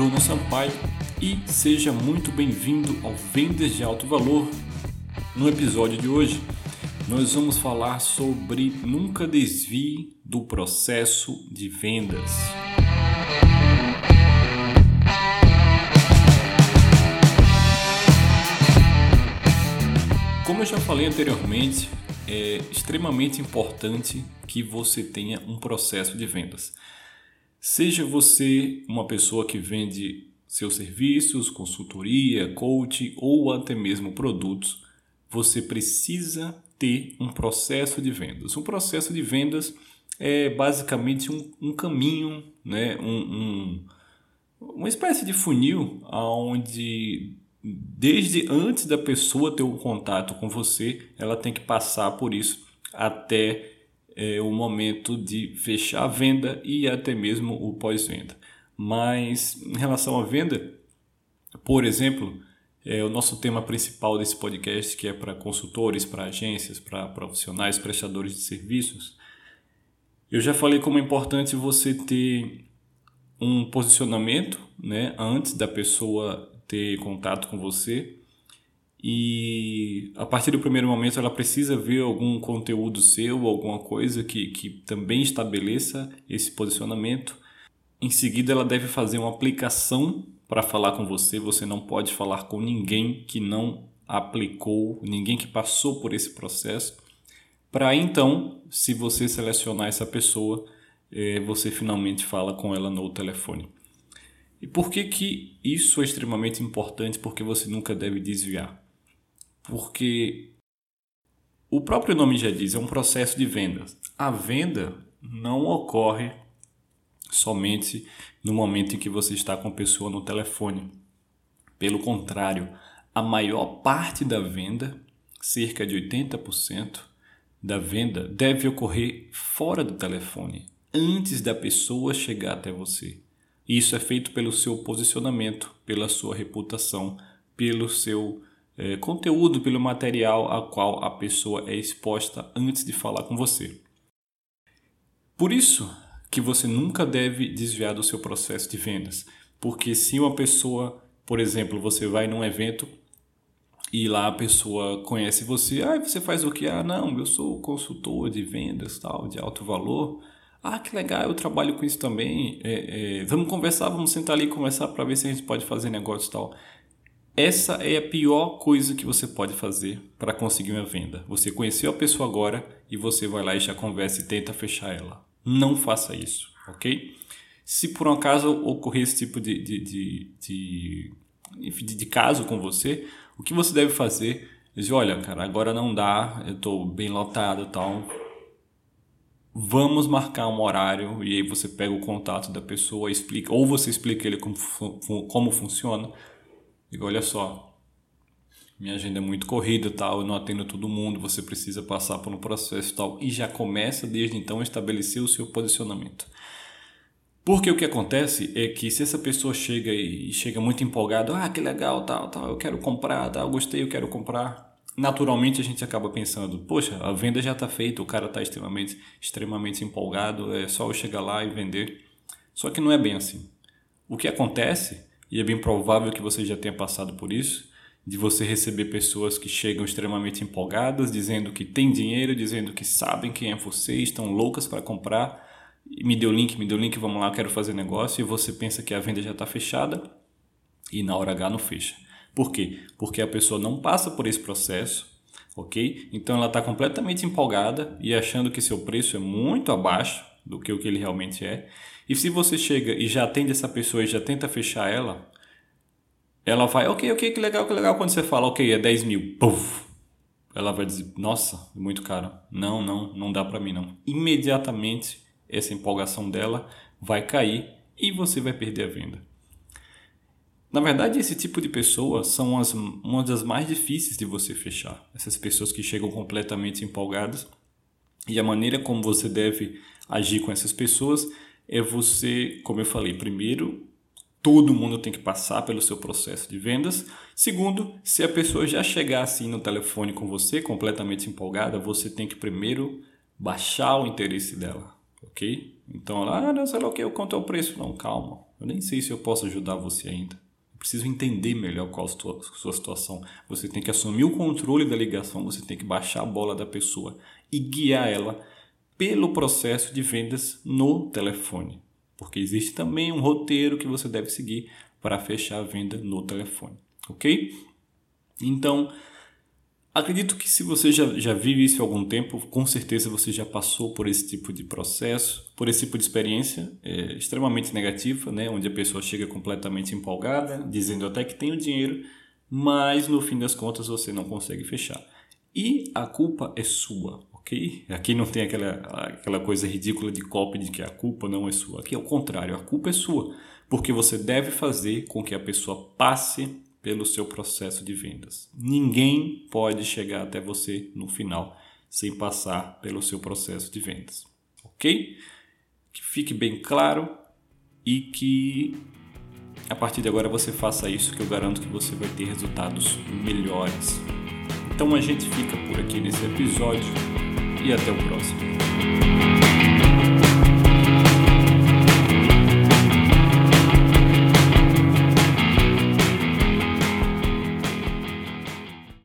Bruno Sampaio e seja muito bem-vindo ao Vendas de Alto Valor. No episódio de hoje, nós vamos falar sobre nunca desvie do processo de vendas. Como eu já falei anteriormente, é extremamente importante que você tenha um processo de vendas. Seja você uma pessoa que vende seus serviços, consultoria, coaching ou até mesmo produtos, você precisa ter um processo de vendas. Um processo de vendas é basicamente um, um caminho, né? um, um, uma espécie de funil onde desde antes da pessoa ter um contato com você, ela tem que passar por isso até é, o momento de fechar a venda e até mesmo o pós-venda. Mas em relação à venda, por exemplo, é o nosso tema principal desse podcast, que é para consultores, para agências, para profissionais, prestadores de serviços. Eu já falei como é importante você ter um posicionamento né, antes da pessoa ter contato com você e a partir do primeiro momento ela precisa ver algum conteúdo seu, alguma coisa que, que também estabeleça esse posicionamento. Em seguida, ela deve fazer uma aplicação para falar com você. Você não pode falar com ninguém que não aplicou, ninguém que passou por esse processo. Para então, se você selecionar essa pessoa, é, você finalmente fala com ela no telefone. E por que, que isso é extremamente importante? Porque você nunca deve desviar porque o próprio nome já diz, é um processo de vendas. A venda não ocorre somente no momento em que você está com a pessoa no telefone. Pelo contrário, a maior parte da venda, cerca de 80% da venda, deve ocorrer fora do telefone, antes da pessoa chegar até você. Isso é feito pelo seu posicionamento, pela sua reputação, pelo seu é, conteúdo, pelo material a qual a pessoa é exposta antes de falar com você. Por isso que você nunca deve desviar do seu processo de vendas, porque se uma pessoa, por exemplo, você vai num evento e lá a pessoa conhece você, ah, você faz o que? Ah, não, eu sou consultor de vendas, tal, de alto valor. Ah, que legal, eu trabalho com isso também. É, é, vamos conversar, vamos sentar ali e conversar para ver se a gente pode fazer negócio tal. Essa é a pior coisa que você pode fazer para conseguir uma venda. Você conheceu a pessoa agora e você vai lá e já conversa e tenta fechar ela. Não faça isso, ok? Se por um acaso ocorrer esse tipo de, de, de, de, de, caso com você, o que você deve fazer é dizer, olha, cara, agora não dá, eu estou bem lotado e tal. Vamos marcar um horário e aí você pega o contato da pessoa, explica, ou você explica ele como, como funciona Digo, olha só, minha agenda é muito corrida, tal, eu não atendo todo mundo, você precisa passar por um processo tal e já começa desde então a estabelecer o seu posicionamento. Porque o que acontece é que se essa pessoa chega e chega muito empolgado, ah, que legal, tal, tal, eu quero comprar, tal, gostei, eu quero comprar, naturalmente a gente acaba pensando, poxa, a venda já está feita, o cara está extremamente, extremamente empolgado, é só eu chegar lá e vender. Só que não é bem assim. O que acontece e é bem provável que você já tenha passado por isso, de você receber pessoas que chegam extremamente empolgadas, dizendo que tem dinheiro, dizendo que sabem quem é você, estão loucas para comprar, me deu link, me deu link, vamos lá, quero fazer negócio, e você pensa que a venda já está fechada e na hora H não fecha. Por quê? Porque a pessoa não passa por esse processo, ok? Então ela está completamente empolgada e achando que seu preço é muito abaixo do que o que ele realmente é. E se você chega e já atende essa pessoa e já tenta fechar ela, ela vai, ok, ok, que legal, que legal. Quando você fala, ok, é 10 mil, puff, ela vai dizer, nossa, é muito caro. Não, não, não dá para mim não. Imediatamente essa empolgação dela vai cair e você vai perder a venda. Na verdade, esse tipo de pessoa são as, uma das mais difíceis de você fechar. Essas pessoas que chegam completamente empolgadas. E a maneira como você deve agir com essas pessoas é você, como eu falei, primeiro, todo mundo tem que passar pelo seu processo de vendas. Segundo, se a pessoa já chegar assim no telefone com você, completamente empolgada, você tem que primeiro baixar o interesse dela. ok? Então, ah, não sei lá o que, quanto é o preço? Não, calma, eu nem sei se eu posso ajudar você ainda. Preciso entender melhor qual a sua, sua situação. Você tem que assumir o controle da ligação, você tem que baixar a bola da pessoa e guiar ela pelo processo de vendas no telefone. Porque existe também um roteiro que você deve seguir para fechar a venda no telefone, ok? Então, Acredito que se você já, já vive isso há algum tempo, com certeza você já passou por esse tipo de processo, por esse tipo de experiência é, extremamente negativa, né? onde a pessoa chega completamente empolgada, dizendo até que tem o dinheiro, mas no fim das contas você não consegue fechar. E a culpa é sua, ok? Aqui não tem aquela, aquela coisa ridícula de copy de que a culpa não é sua. Aqui é o contrário, a culpa é sua, porque você deve fazer com que a pessoa passe pelo seu processo de vendas. Ninguém pode chegar até você no final sem passar pelo seu processo de vendas, ok? Que fique bem claro e que a partir de agora você faça isso, que eu garanto que você vai ter resultados melhores. Então a gente fica por aqui nesse episódio e até o próximo.